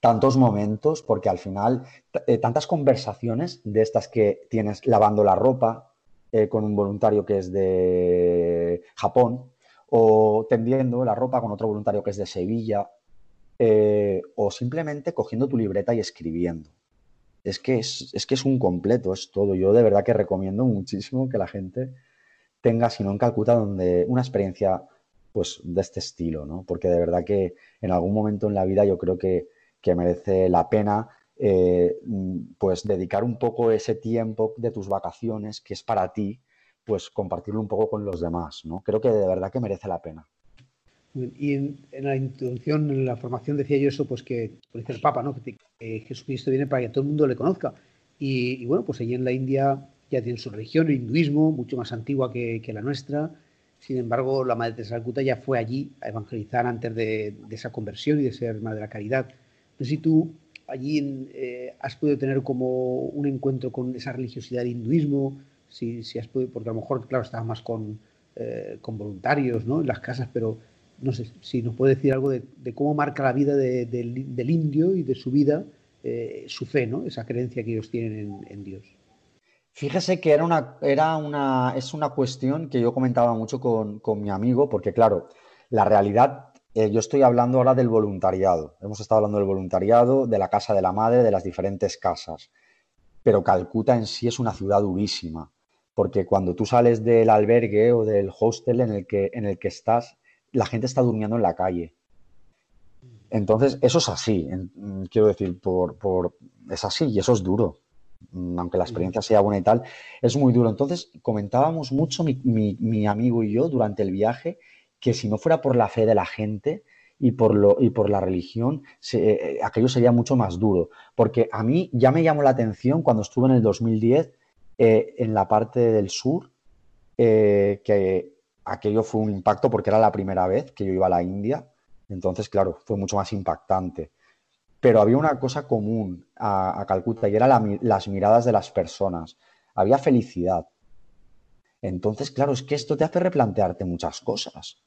tantos momentos, porque al final, eh, tantas conversaciones de estas que tienes lavando la ropa eh, con un voluntario que es de Japón, o tendiendo la ropa con otro voluntario que es de Sevilla, eh, o simplemente cogiendo tu libreta y escribiendo. Es que es, es que es un completo, es todo. Yo de verdad que recomiendo muchísimo que la gente tenga, sino en Calcuta, donde una experiencia pues de este estilo, ¿no? Porque de verdad que en algún momento en la vida yo creo que, merece la pena eh, pues dedicar un poco ese tiempo de tus vacaciones que es para ti, pues compartirlo un poco con los demás, ¿no? Creo que de verdad que merece la pena. Y en, la introducción, en la formación, decía yo eso, pues que, por dice el Papa, ¿no? que, Jesucristo viene para que todo el mundo le conozca. Y, bueno, pues allí en la India ya tienen su religión, el hinduismo, mucho más antigua que, la nuestra. Sin embargo, la Madre Teresa de Calcuta ya fue allí a evangelizar antes de, esa conversión y de ser Madre de la Caridad. No si tú allí eh, has podido tener como un encuentro con esa religiosidad del hinduismo, si, has podido, porque a lo mejor, claro, estabas más con, eh, con voluntarios ¿no? en las casas, pero no sé si nos puede decir algo de, cómo marca la vida del, indio y de su vida, eh, su fe, ¿no? esa creencia que ellos tienen en, Dios. Fíjese que era una, era una, es una cuestión que yo comentaba mucho con, mi amigo, porque claro, la realidad, eh, yo estoy hablando ahora del voluntariado. Hemos estado hablando del voluntariado, de la casa de la madre, de las diferentes casas. Pero Calcuta en sí es una ciudad durísima, porque cuando tú sales del albergue o del hostel en el que, en el que estás, la gente está durmiendo en la calle. Entonces, eso es así, mm, quiero decir, por, es así y eso es duro. Mm, aunque la experiencia sea buena y tal, es muy duro. Entonces, comentábamos mucho mi, amigo y yo durante el viaje que si no fuera por la fe de la gente y por, lo, y por la religión, eh, aquello sería mucho más duro. Porque a mí ya me llamó la atención cuando estuve en el 2010 eh, en la parte del sur, eh, que aquello fue un impacto porque era la primera vez que yo iba a la India, entonces, claro, fue mucho más impactante. Pero había una cosa común a, Calcuta y era las miradas de las personas. Había felicidad. Entonces, claro, es que esto te hace replantearte muchas cosas.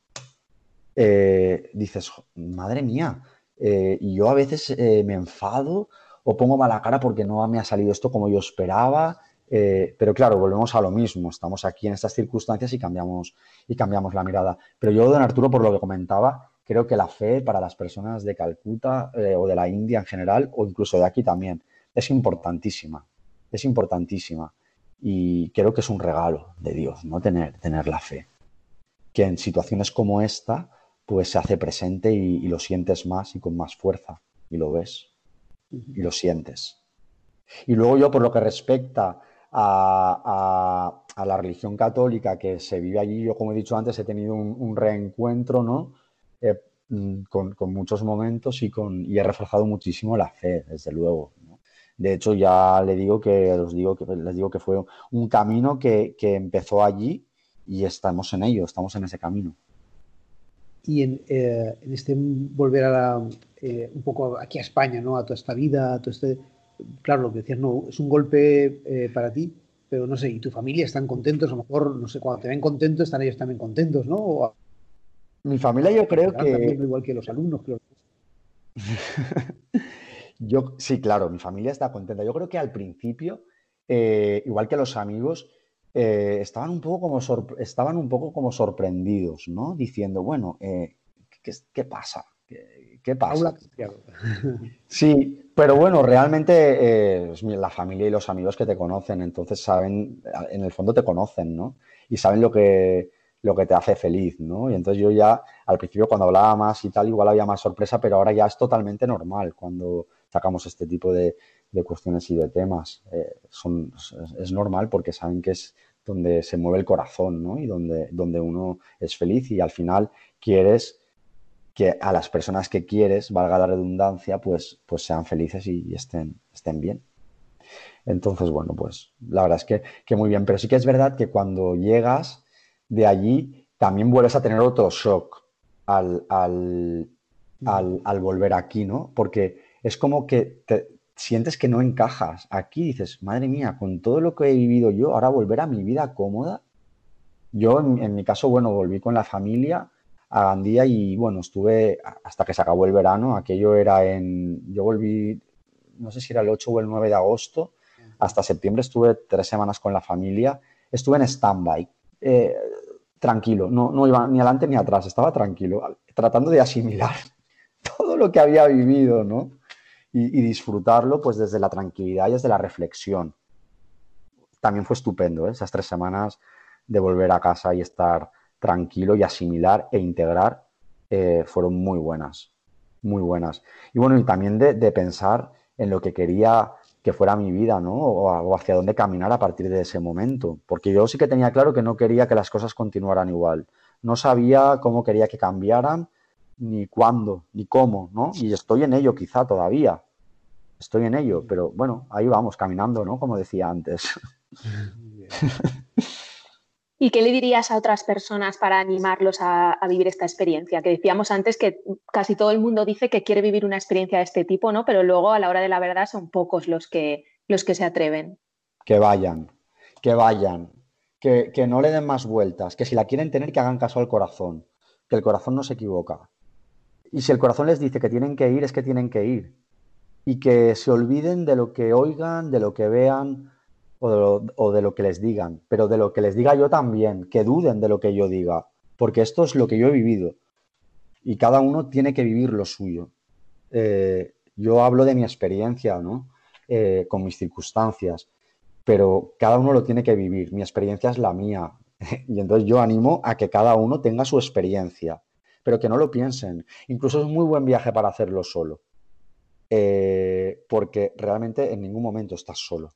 Eh, dices, madre mía, y yo a veces me enfado o pongo mala cara porque no me ha salido esto como yo esperaba eh, pero claro, volvemos a lo mismo. Estamos aquí en estas circunstancias y cambiamos, y cambiamos la mirada. Pero yo, don Arturo, por lo que comentaba, creo que la fe para las personas de Calcuta eh, o de la India en general, o incluso de aquí también, es importantísima. Es importantísima. Y creo que es un regalo de Dios, ¿no? Tener, tener la fe. Que en situaciones como esta, pues se hace presente y, y lo sientes más y con más fuerza. Y lo ves. Y lo sientes. Y luego yo, por lo que respecta a, la religión católica que se vive allí. Yo, como he dicho antes, he tenido un, reencuentro, ¿no? Eh, mm, con, muchos momentos y, con, y he reforzado muchísimo la fe, desde luego. De hecho, ya le digo que, os digo que, les digo que fue un camino que, empezó allí y estamos en ello, estamos en ese camino. Y en, eh, este volver a eh, un poco aquí a España, ¿no? A toda esta vida, a todo este claro, lo que decías, no, es un golpe eh, para ti, pero no sé, ¿y tu familia están contentos? A lo mejor, no sé, cuando te ven contentos, están ellos también contentos, ¿no? Mi familia yo creo que... igual que los alumnos, creo. yo, sí, claro, mi familia está contenta. Yo creo que al principio, eh, igual que los amigos, eh, estaban, un poco como estaban un poco como sorprendidos, ¿no? Diciendo, bueno, ¿qué, pasa? ¿Qué, pasa? sí, pero bueno, realmente eh, la familia y los amigos que te conocen, entonces saben, en el fondo te conocen, ¿no? Y saben lo que, lo que te hace feliz, ¿no? Y entonces yo ya, al principio cuando hablaba más y tal, igual había más sorpresa, pero ahora ya es totalmente normal cuando sacamos este tipo de, cuestiones y de temas. Eh, son, es normal porque saben que es donde se mueve el corazón, ¿no? Y donde, donde uno es feliz y al final quieres que a las personas que quieres, valga la redundancia, pues, pues sean felices y, estén, estén bien. Entonces, bueno, pues la verdad es que, que, muy bien, pero sí que es verdad que cuando llegas de allí también vuelves a tener otro shock al, al, al, volver aquí, ¿no? Porque es como que te sientes que no encajas. Aquí dices, madre mía, con todo lo que he vivido yo, ahora volver a mi vida cómoda. Yo, en mi caso, bueno, volví con la familia a Gandía y bueno, estuve hasta que se acabó el verano, aquello era en, yo volví, no sé si era el 8 o el 9 de agosto, hasta septiembre estuve tres semanas con la familia, estuve en stand-by, eh, tranquilo, no, no iba ni adelante ni atrás, estaba tranquilo, tratando de asimilar todo lo que había vivido, ¿no? Y, y disfrutarlo pues desde la tranquilidad y desde la reflexión. También fue estupendo, ¿eh? esas tres semanas de volver a casa y estar tranquilo y asimilar e integrar eh, fueron muy buenas, muy buenas. Y bueno, y también de, pensar en lo que quería que fuera mi vida, ¿no? O, hacia dónde caminar a partir de ese momento. Porque yo sí que tenía claro que no quería que las cosas continuaran igual. No sabía cómo quería que cambiaran, ni cuándo, ni cómo, ¿no? Y estoy en ello quizá todavía. Estoy en ello, pero bueno, ahí vamos, caminando, ¿no? Como decía antes. ¿Y qué le dirías a otras personas para animarlos a, vivir esta experiencia? Que decíamos antes que casi todo el mundo dice que quiere vivir una experiencia de este tipo, ¿no? Pero luego a la hora de la verdad son pocos los que, los que se atreven. Que vayan, que vayan, que, que no le den más vueltas, que si la quieren tener que hagan caso al corazón, que el corazón no se equivoca. Y si el corazón les dice que tienen que ir, es que tienen que ir. Y que se olviden de lo que oigan, de lo que vean o de, lo, que les digan. Pero de lo que les diga yo también, que duden de lo que yo diga. Porque esto es lo que yo he vivido. Y cada uno tiene que vivir lo suyo. Eh, yo hablo de mi experiencia, ¿no? Eh, con mis circunstancias. Pero cada uno lo tiene que vivir. Mi experiencia es la mía. y entonces yo animo a que cada uno tenga su experiencia pero que no lo piensen. Incluso es muy buen viaje para hacerlo solo, eh, porque realmente en ningún momento estás solo.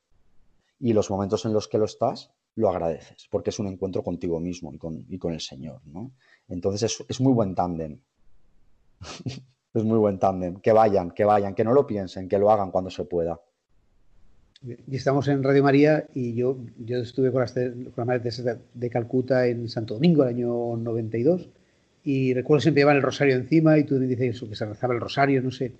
Y los momentos en los que lo estás, lo agradeces, porque es un encuentro contigo mismo y con, el Señor. ¿no? Entonces es, muy buen tándem. es muy buen tándem. Que vayan, que vayan, que no lo piensen, que lo hagan cuando se pueda. Y estamos en Radio María y yo, yo estuve con, las, con la Madre de Calcuta en Santo Domingo el año 92 y recuerdo siempre llevar el rosario encima y tú me dices eso, que se rezaba el rosario, no sé.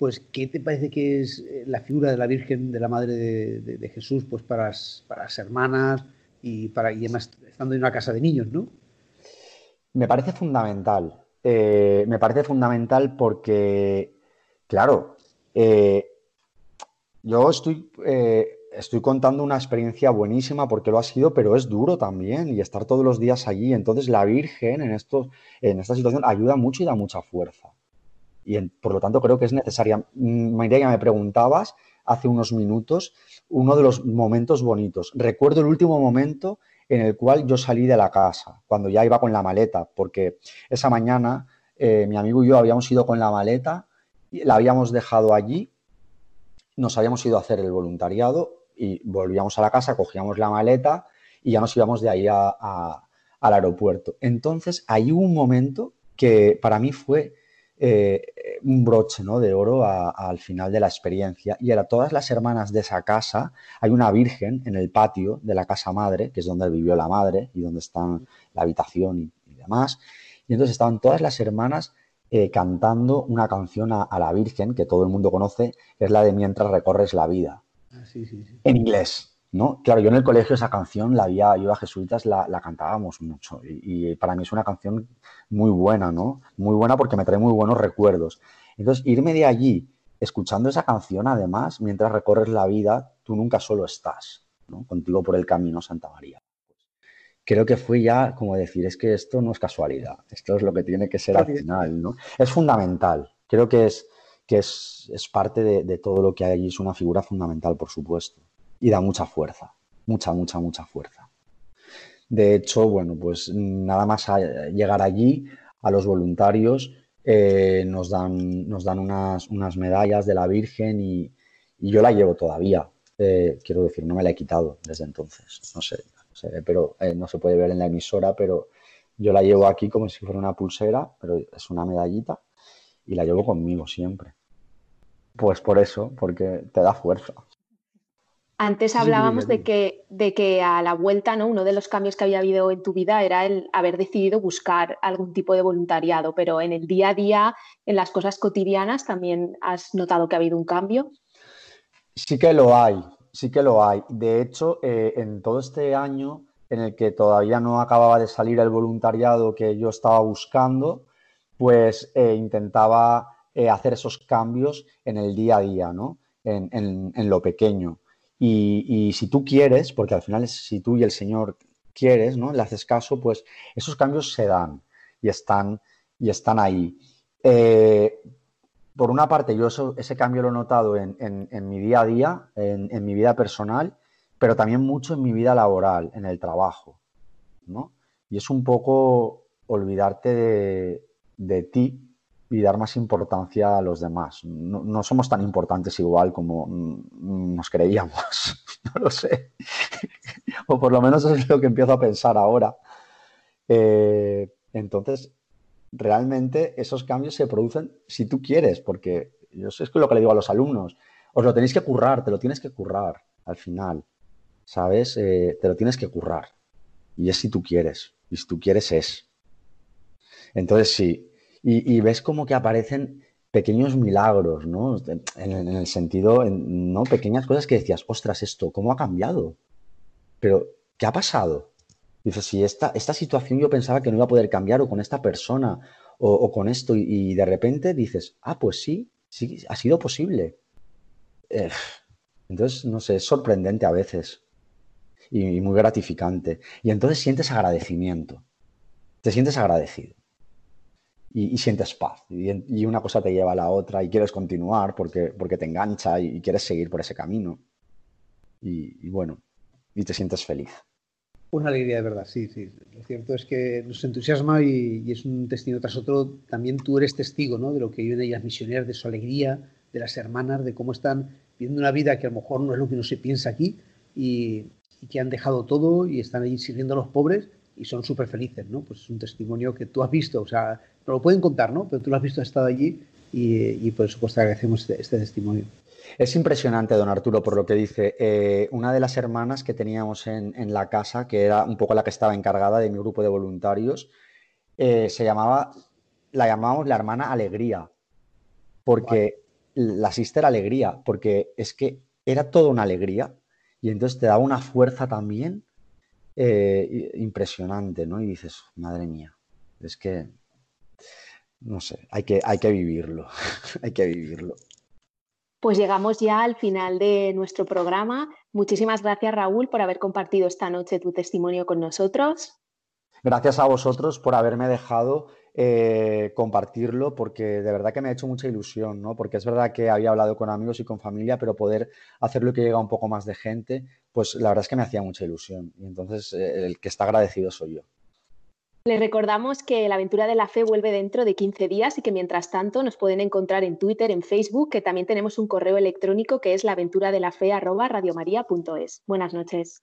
Pues, ¿qué te parece que es eh, la figura de la Virgen, de la Madre de, Jesús, pues para las, para hermanas y, para, y además estando en una casa de niños, ¿no? Me parece fundamental. Eh, me parece fundamental porque, claro, eh, yo estoy estoy contando una experiencia buenísima porque lo ha sido, pero es duro también y estar todos los días allí. Entonces la Virgen en, esto, en esta situación ayuda mucho y da mucha fuerza. Y por lo tanto creo que es necesaria. Mm, María, me preguntabas hace unos minutos uno de los momentos bonitos. Recuerdo el último momento en el cual yo salí de la casa, cuando ya iba con la maleta, porque esa mañana eh, mi amigo y yo habíamos ido con la maleta, la habíamos dejado allí, nos habíamos ido a hacer el voluntariado y volvíamos a la casa, cogíamos la maleta y ya nos íbamos de ahí al aeropuerto. Entonces, hay un momento que para mí fue eh, un broche ¿no? de oro al final de la experiencia y era todas las hermanas de esa casa, hay una virgen en el patio de la casa madre, que es donde vivió la madre y donde está la habitación y, demás, y entonces estaban todas las hermanas eh, cantando una canción a, la Virgen que todo el mundo conoce, que es la de Mientras recorres la vida. Ah, en inglés, ¿no? Claro, yo en el colegio esa canción la había, yo a jesuitas la, cantábamos mucho y, para mí es una canción muy buena, ¿no? Muy buena porque me trae muy buenos recuerdos. Entonces, irme de allí escuchando esa canción, además, mientras recorres la vida, tú nunca solo estás, ¿no? Contigo por el camino, Santa María. Creo que fue ya como decir, es que esto no es casualidad, esto es lo que tiene que ser al final, ¿no? Es fundamental, creo que es que es, parte de, todo lo que hay allí, es una figura fundamental, por supuesto, y da mucha fuerza, mucha, mucha, mucha fuerza. De hecho, bueno, pues nada más llegar allí, a los voluntarios eh, nos dan, nos dan unas, unas, medallas de la Virgen y, yo la llevo todavía. Eh, quiero decir, no me la he quitado desde entonces, no sé, pero eh, no se puede ver en la emisora, pero yo la llevo aquí como si fuera una pulsera, pero es una medallita y la llevo conmigo siempre. Pues por eso, porque te da fuerza. Antes hablábamos de que, de que a la vuelta, ¿no? Uno de los cambios que había habido en tu vida era el haber decidido buscar algún tipo de voluntariado, pero en el día a día, en las cosas cotidianas, también has notado que ha habido un cambio. Sí que lo hay, sí que lo hay. De hecho, eh, en todo este año en el que todavía no acababa de salir el voluntariado que yo estaba buscando, pues eh, intentaba eh, hacer esos cambios en el día a día, ¿no? En, lo pequeño. Y, si tú quieres, porque al final si tú y el Señor quieres, ¿no? Le haces caso, pues esos cambios se dan y están, y están ahí. Eh, por una parte, yo ese cambio lo he notado en, mi día a día, en, mi vida personal, pero también mucho en mi vida laboral, en el trabajo, ¿no? Y es un poco olvidarte de, de ti y dar más importancia a los demás. No, somos tan importantes igual como nos creíamos, no lo sé. o por lo menos es lo que empiezo a pensar ahora. Eh, entonces, realmente esos cambios se producen si tú quieres, porque yo es lo que le digo a los alumnos, os lo tenéis que currar, te lo tienes que currar al final, ¿sabes? Eh, te lo tienes que currar. Y es si tú quieres, y si tú quieres es. Entonces sí, y, ves como que aparecen pequeños milagros, ¿no? En, el sentido, ¿no? Pequeñas cosas que decías, ostras, esto, ¿cómo ha cambiado? Pero, ¿qué ha pasado? Dices, si esta, esta situación yo pensaba que no iba a poder cambiar o con esta persona o, con esto y, de repente dices, ah, pues sí, sí, ha sido posible. Eh, entonces, no sé, es sorprendente a veces y, muy gratificante. Y entonces sientes agradecimiento, te sientes agradecido y, sientes paz. Y, una cosa te lleva a la otra y quieres continuar porque, porque te engancha y, quieres seguir por ese camino. y bueno, y te sientes feliz. Una alegría de verdad, sí, sí. Lo cierto es que nos entusiasma y, es un testimonio tras otro. También tú eres testigo ¿no? de lo que viven ellas misioneras, de su alegría, de las hermanas, de cómo están viviendo una vida que a lo mejor no es lo que uno se piensa aquí y, que han dejado todo y están allí sirviendo a los pobres y son súper felices, ¿no? Pues es un testimonio que tú has visto, o sea, lo pueden contar, ¿no? Pero tú lo has visto, has estado allí y, por supuesto agradecemos este, este testimonio. Es impresionante, don Arturo, por lo que dice. Eh, una de las hermanas que teníamos en, la casa, que era un poco la que estaba encargada de mi grupo de voluntarios, eh, se llamaba, la llamábamos la hermana Alegría, porque la sister Alegría, porque es que era toda una alegría y entonces te daba una fuerza también eh, impresionante, ¿no? Y dices, madre mía, es que, no sé, hay que, hay que vivirlo, hay que vivirlo. Pues llegamos ya al final de nuestro programa. Muchísimas gracias, Raúl, por haber compartido esta noche tu testimonio con nosotros. Gracias a vosotros por haberme dejado eh, compartirlo, porque de verdad que me ha hecho mucha ilusión, ¿no? Porque es verdad que había hablado con amigos y con familia, pero poder hacerlo que llega un poco más de gente, pues la verdad es que me hacía mucha ilusión. Y entonces eh, el que está agradecido soy yo. Les recordamos que la aventura de la fe vuelve dentro de 15 días y que mientras tanto nos pueden encontrar en Twitter, en Facebook, que también tenemos un correo electrónico que es laventuradelafe.radiomaria.es. Buenas noches.